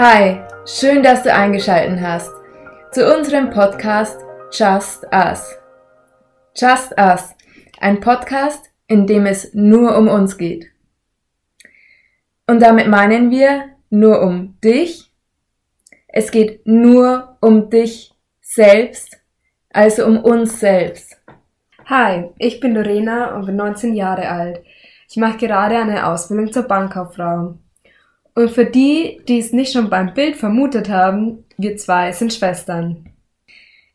Hi, schön, dass du eingeschaltet hast zu unserem Podcast Just Us. Just Us, ein Podcast, in dem es nur um uns geht. Und damit meinen wir nur um dich. Es geht nur um dich selbst, also um uns selbst. Hi, ich bin Lorena und bin 19 Jahre alt. Ich mache gerade eine Ausbildung zur Bankkauffrau. Und für die, die es nicht schon beim Bild vermutet haben, wir zwei sind Schwestern.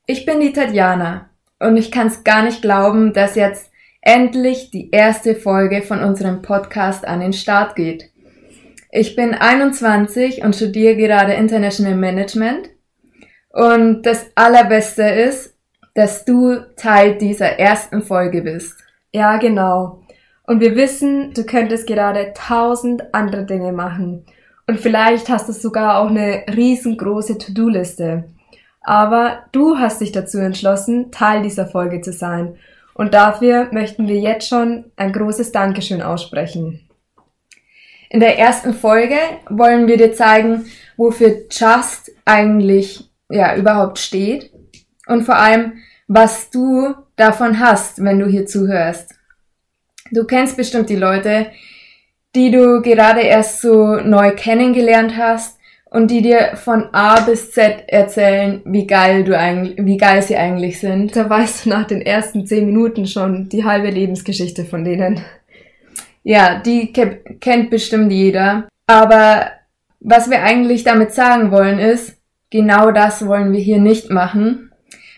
Ich bin die Tatjana und ich kann es gar nicht glauben, dass jetzt endlich die erste Folge von unserem Podcast an den Start geht. Ich bin 21 und studiere gerade International Management. Und das Allerbeste ist, dass du Teil dieser ersten Folge bist. Ja, genau. Und wir wissen, du könntest gerade tausend andere Dinge machen. Und vielleicht hast du sogar auch eine riesengroße To-Do-Liste. Aber du hast dich dazu entschlossen, Teil dieser Folge zu sein. Und dafür möchten wir jetzt schon ein großes Dankeschön aussprechen. In der ersten Folge wollen wir dir zeigen, wofür Just eigentlich ja überhaupt steht und vor allem, was du davon hast, wenn du hier zuhörst. Du kennst bestimmt die Leute, die du gerade erst so neu kennengelernt hast und die dir von A bis Z erzählen, wie geil du eigentlich, wie geil sie eigentlich sind. Da weißt du nach den ersten zehn Minuten schon die halbe Lebensgeschichte von denen. Ja, die ke kennt bestimmt jeder. Aber was wir eigentlich damit sagen wollen ist, genau das wollen wir hier nicht machen.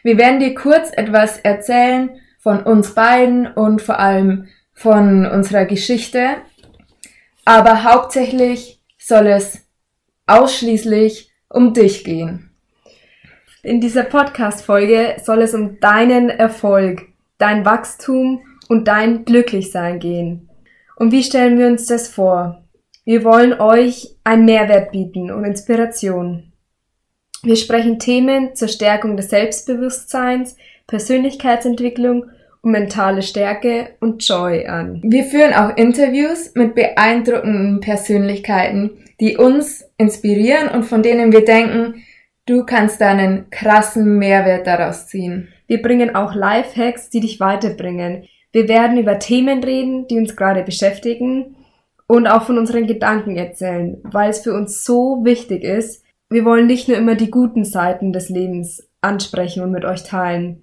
Wir werden dir kurz etwas erzählen von uns beiden und vor allem von unserer Geschichte. Aber hauptsächlich soll es ausschließlich um dich gehen. In dieser Podcast-Folge soll es um deinen Erfolg, dein Wachstum und dein Glücklichsein gehen. Und wie stellen wir uns das vor? Wir wollen euch einen Mehrwert bieten und Inspiration. Wir sprechen Themen zur Stärkung des Selbstbewusstseins, Persönlichkeitsentwicklung mentale Stärke und Joy an. Wir führen auch Interviews mit beeindruckenden Persönlichkeiten, die uns inspirieren und von denen wir denken, du kannst da einen krassen Mehrwert daraus ziehen. Wir bringen auch Lifehacks, die dich weiterbringen. Wir werden über Themen reden, die uns gerade beschäftigen und auch von unseren Gedanken erzählen, weil es für uns so wichtig ist. Wir wollen nicht nur immer die guten Seiten des Lebens ansprechen und mit euch teilen.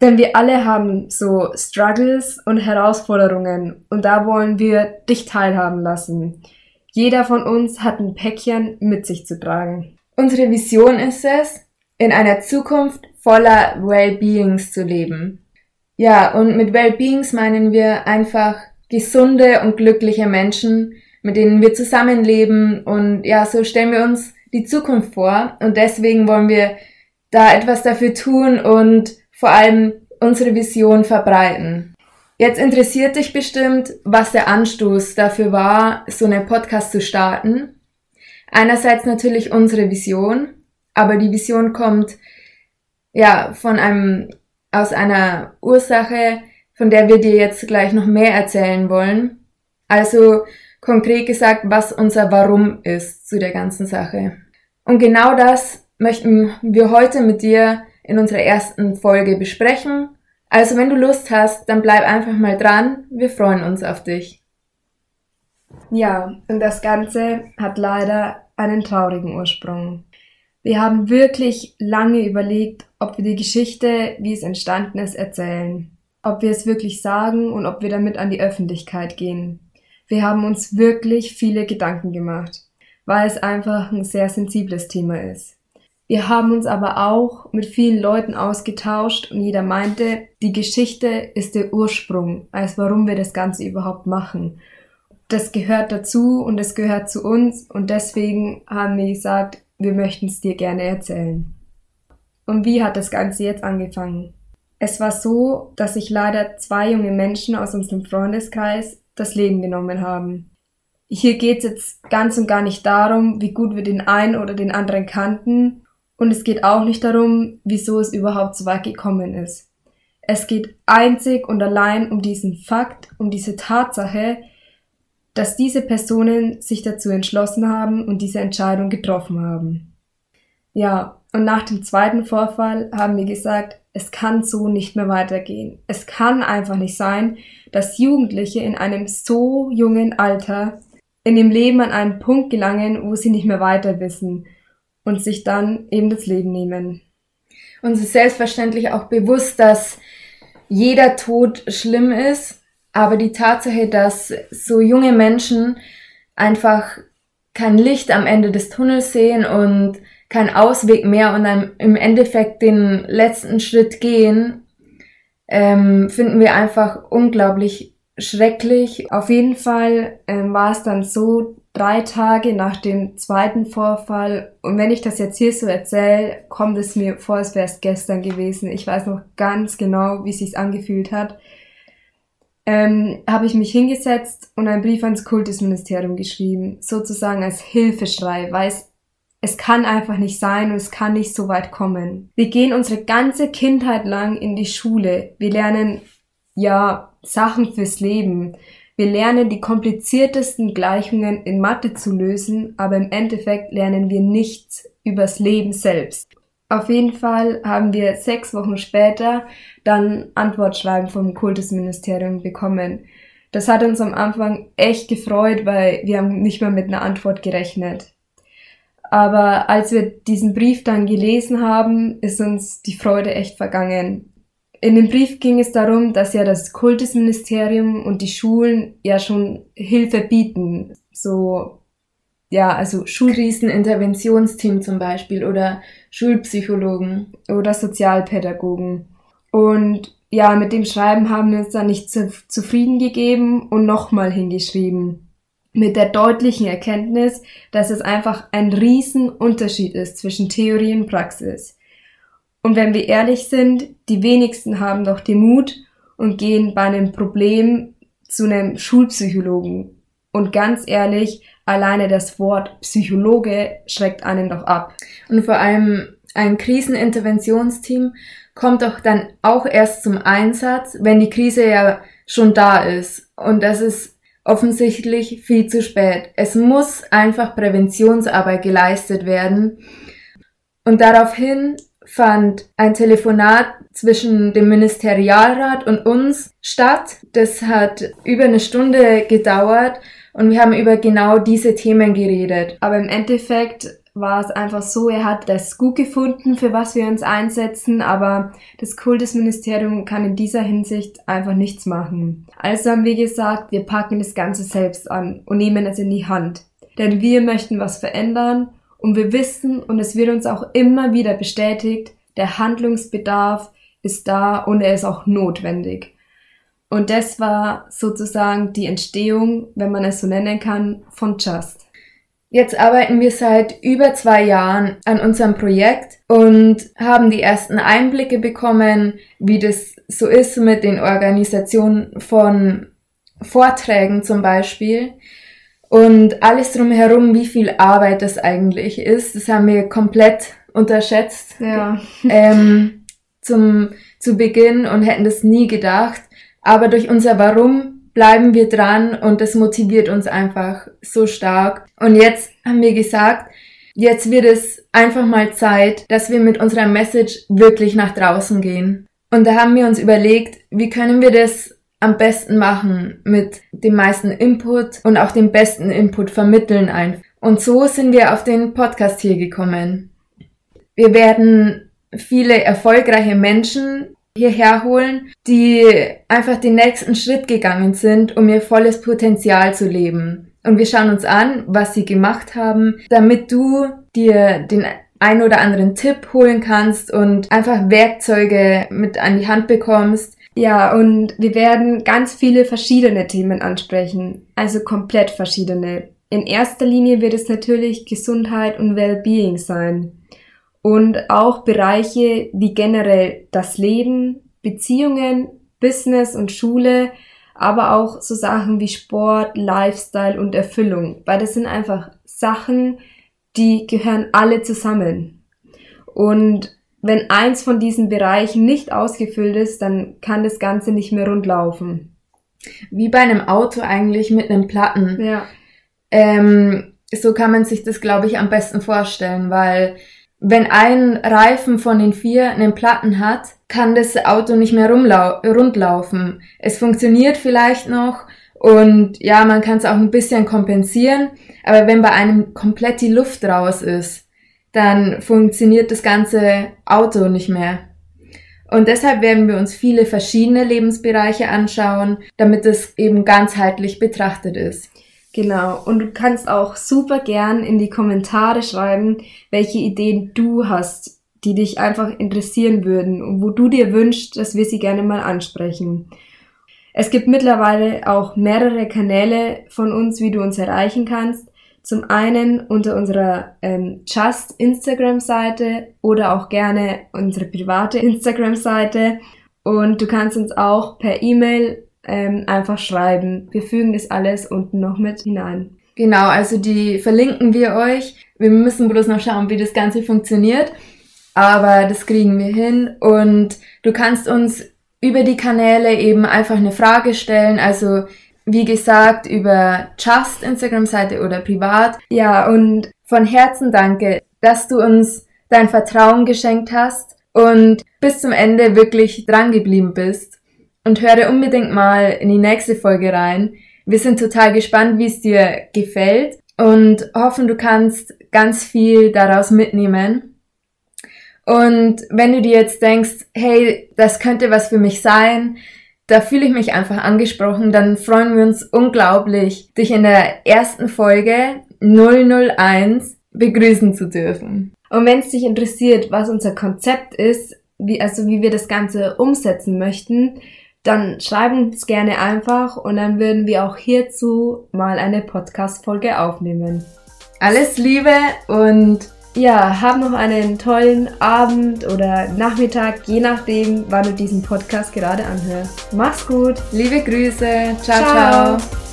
Denn wir alle haben so Struggles und Herausforderungen und da wollen wir dich teilhaben lassen. Jeder von uns hat ein Päckchen mit sich zu tragen. Unsere Vision ist es, in einer Zukunft voller Wellbeings zu leben. Ja, und mit Wellbeings meinen wir einfach gesunde und glückliche Menschen, mit denen wir zusammenleben und ja, so stellen wir uns die Zukunft vor und deswegen wollen wir da etwas dafür tun und vor allem unsere Vision verbreiten. Jetzt interessiert dich bestimmt, was der Anstoß dafür war, so einen Podcast zu starten. Einerseits natürlich unsere Vision, aber die Vision kommt ja von einem aus einer Ursache, von der wir dir jetzt gleich noch mehr erzählen wollen. Also konkret gesagt, was unser Warum ist zu der ganzen Sache. Und genau das möchten wir heute mit dir in unserer ersten Folge besprechen. Also wenn du Lust hast, dann bleib einfach mal dran. Wir freuen uns auf dich. Ja, und das Ganze hat leider einen traurigen Ursprung. Wir haben wirklich lange überlegt, ob wir die Geschichte, wie es entstanden ist, erzählen. Ob wir es wirklich sagen und ob wir damit an die Öffentlichkeit gehen. Wir haben uns wirklich viele Gedanken gemacht, weil es einfach ein sehr sensibles Thema ist. Wir haben uns aber auch mit vielen Leuten ausgetauscht und jeder meinte, die Geschichte ist der Ursprung, als warum wir das Ganze überhaupt machen. Das gehört dazu und es gehört zu uns und deswegen haben wir gesagt, wir möchten es dir gerne erzählen. Und wie hat das Ganze jetzt angefangen? Es war so, dass sich leider zwei junge Menschen aus unserem Freundeskreis das Leben genommen haben. Hier geht es jetzt ganz und gar nicht darum, wie gut wir den einen oder den anderen kannten und es geht auch nicht darum, wieso es überhaupt so weit gekommen ist. Es geht einzig und allein um diesen Fakt, um diese Tatsache, dass diese Personen sich dazu entschlossen haben und diese Entscheidung getroffen haben. Ja, und nach dem zweiten Vorfall haben wir gesagt, es kann so nicht mehr weitergehen. Es kann einfach nicht sein, dass Jugendliche in einem so jungen Alter in dem Leben an einen Punkt gelangen, wo sie nicht mehr weiter wissen und sich dann eben das Leben nehmen. Uns ist selbstverständlich auch bewusst, dass jeder Tod schlimm ist, aber die Tatsache, dass so junge Menschen einfach kein Licht am Ende des Tunnels sehen und kein Ausweg mehr und dann im Endeffekt den letzten Schritt gehen, ähm, finden wir einfach unglaublich schrecklich. Auf jeden Fall ähm, war es dann so, drei Tage nach dem zweiten Vorfall, und wenn ich das jetzt hier so erzähle, kommt es mir vor, als wäre es gestern gewesen. Ich weiß noch ganz genau, wie es sich angefühlt hat. Ähm, habe ich mich hingesetzt und einen Brief ans Kultusministerium geschrieben, sozusagen als Hilfeschrei, weil es es kann einfach nicht sein und es kann nicht so weit kommen. Wir gehen unsere ganze Kindheit lang in die Schule. Wir lernen, ja, Sachen fürs Leben. Wir lernen die kompliziertesten Gleichungen in Mathe zu lösen, aber im Endeffekt lernen wir nichts übers Leben selbst. Auf jeden Fall haben wir sechs Wochen später dann Antwortschreiben vom Kultusministerium bekommen. Das hat uns am Anfang echt gefreut, weil wir haben nicht mehr mit einer Antwort gerechnet. Aber als wir diesen Brief dann gelesen haben, ist uns die Freude echt vergangen. In dem Brief ging es darum, dass ja das Kultusministerium und die Schulen ja schon Hilfe bieten. So, ja, also Schulkriseninterventionsteam zum Beispiel oder Schulpsychologen. Oder Sozialpädagogen. Und ja, mit dem Schreiben haben wir uns dann nicht zu, zufrieden gegeben und nochmal hingeschrieben mit der deutlichen Erkenntnis, dass es einfach ein Riesenunterschied ist zwischen Theorie und Praxis. Und wenn wir ehrlich sind, die wenigsten haben doch den Mut und gehen bei einem Problem zu einem Schulpsychologen. Und ganz ehrlich, alleine das Wort Psychologe schreckt einen doch ab. Und vor allem ein Kriseninterventionsteam kommt doch dann auch erst zum Einsatz, wenn die Krise ja schon da ist. Und das ist offensichtlich viel zu spät. Es muss einfach Präventionsarbeit geleistet werden. Und daraufhin fand ein Telefonat zwischen dem Ministerialrat und uns statt. Das hat über eine Stunde gedauert und wir haben über genau diese Themen geredet. Aber im Endeffekt war es einfach so, er hat das gut gefunden, für was wir uns einsetzen, aber das Kultusministerium kann in dieser Hinsicht einfach nichts machen. Also haben wir gesagt, wir packen das Ganze selbst an und nehmen es in die Hand. Denn wir möchten was verändern und wir wissen, und es wird uns auch immer wieder bestätigt, der Handlungsbedarf ist da und er ist auch notwendig. Und das war sozusagen die Entstehung, wenn man es so nennen kann, von Just. Jetzt arbeiten wir seit über zwei Jahren an unserem Projekt und haben die ersten Einblicke bekommen, wie das so ist mit den Organisationen von Vorträgen zum Beispiel. Und alles drumherum, wie viel Arbeit das eigentlich ist, das haben wir komplett unterschätzt. Ja. Ähm, zum, zu Beginn und hätten das nie gedacht. Aber durch unser Warum bleiben wir dran und das motiviert uns einfach so stark. Und jetzt haben wir gesagt, jetzt wird es einfach mal Zeit, dass wir mit unserer Message wirklich nach draußen gehen. Und da haben wir uns überlegt, wie können wir das am besten machen mit dem meisten Input und auch dem besten Input vermitteln ein. Und so sind wir auf den Podcast hier gekommen. Wir werden viele erfolgreiche Menschen hierher holen, die einfach den nächsten Schritt gegangen sind, um ihr volles Potenzial zu leben. Und wir schauen uns an, was sie gemacht haben, damit du dir den ein oder anderen Tipp holen kannst und einfach Werkzeuge mit an die Hand bekommst. Ja, und wir werden ganz viele verschiedene Themen ansprechen, also komplett verschiedene. In erster Linie wird es natürlich Gesundheit und Wellbeing sein und auch Bereiche wie generell das Leben, Beziehungen, Business und Schule, aber auch so Sachen wie Sport, Lifestyle und Erfüllung, weil das sind einfach Sachen, die gehören alle zusammen. Und wenn eins von diesen Bereichen nicht ausgefüllt ist, dann kann das Ganze nicht mehr rund laufen. Wie bei einem Auto eigentlich mit einem Platten. Ja. Ähm, so kann man sich das, glaube ich, am besten vorstellen, weil wenn ein Reifen von den vier einen Platten hat, kann das Auto nicht mehr rundlaufen. Es funktioniert vielleicht noch und ja, man kann es auch ein bisschen kompensieren, aber wenn bei einem komplett die Luft raus ist, dann funktioniert das ganze Auto nicht mehr. Und deshalb werden wir uns viele verschiedene Lebensbereiche anschauen, damit es eben ganzheitlich betrachtet ist. Genau. Und du kannst auch super gern in die Kommentare schreiben, welche Ideen du hast, die dich einfach interessieren würden und wo du dir wünschst, dass wir sie gerne mal ansprechen. Es gibt mittlerweile auch mehrere Kanäle von uns, wie du uns erreichen kannst. Zum einen unter unserer ähm, Just Instagram-Seite oder auch gerne unsere private Instagram-Seite. Und du kannst uns auch per E-Mail ähm, einfach schreiben. Wir fügen das alles unten noch mit hinein. Genau, also die verlinken wir euch. Wir müssen bloß noch schauen, wie das Ganze funktioniert. Aber das kriegen wir hin. Und du kannst uns über die Kanäle eben einfach eine Frage stellen. Also wie gesagt, über Just Instagram-Seite oder privat. Ja, und von Herzen danke, dass du uns dein Vertrauen geschenkt hast und bis zum Ende wirklich dran geblieben bist und höre unbedingt mal in die nächste Folge rein. Wir sind total gespannt, wie es dir gefällt und hoffen, du kannst ganz viel daraus mitnehmen. Und wenn du dir jetzt denkst, hey, das könnte was für mich sein, da fühle ich mich einfach angesprochen, dann freuen wir uns unglaublich, dich in der ersten Folge 001 begrüßen zu dürfen. Und wenn es dich interessiert, was unser Konzept ist, wie, also wie wir das Ganze umsetzen möchten, dann schreib uns gerne einfach und dann würden wir auch hierzu mal eine Podcast-Folge aufnehmen. Alles Liebe und ja, hab noch einen tollen Abend oder Nachmittag, je nachdem, wann du diesen Podcast gerade anhörst. Mach's gut. Liebe Grüße. ciao. ciao. ciao.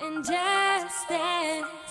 and just dance.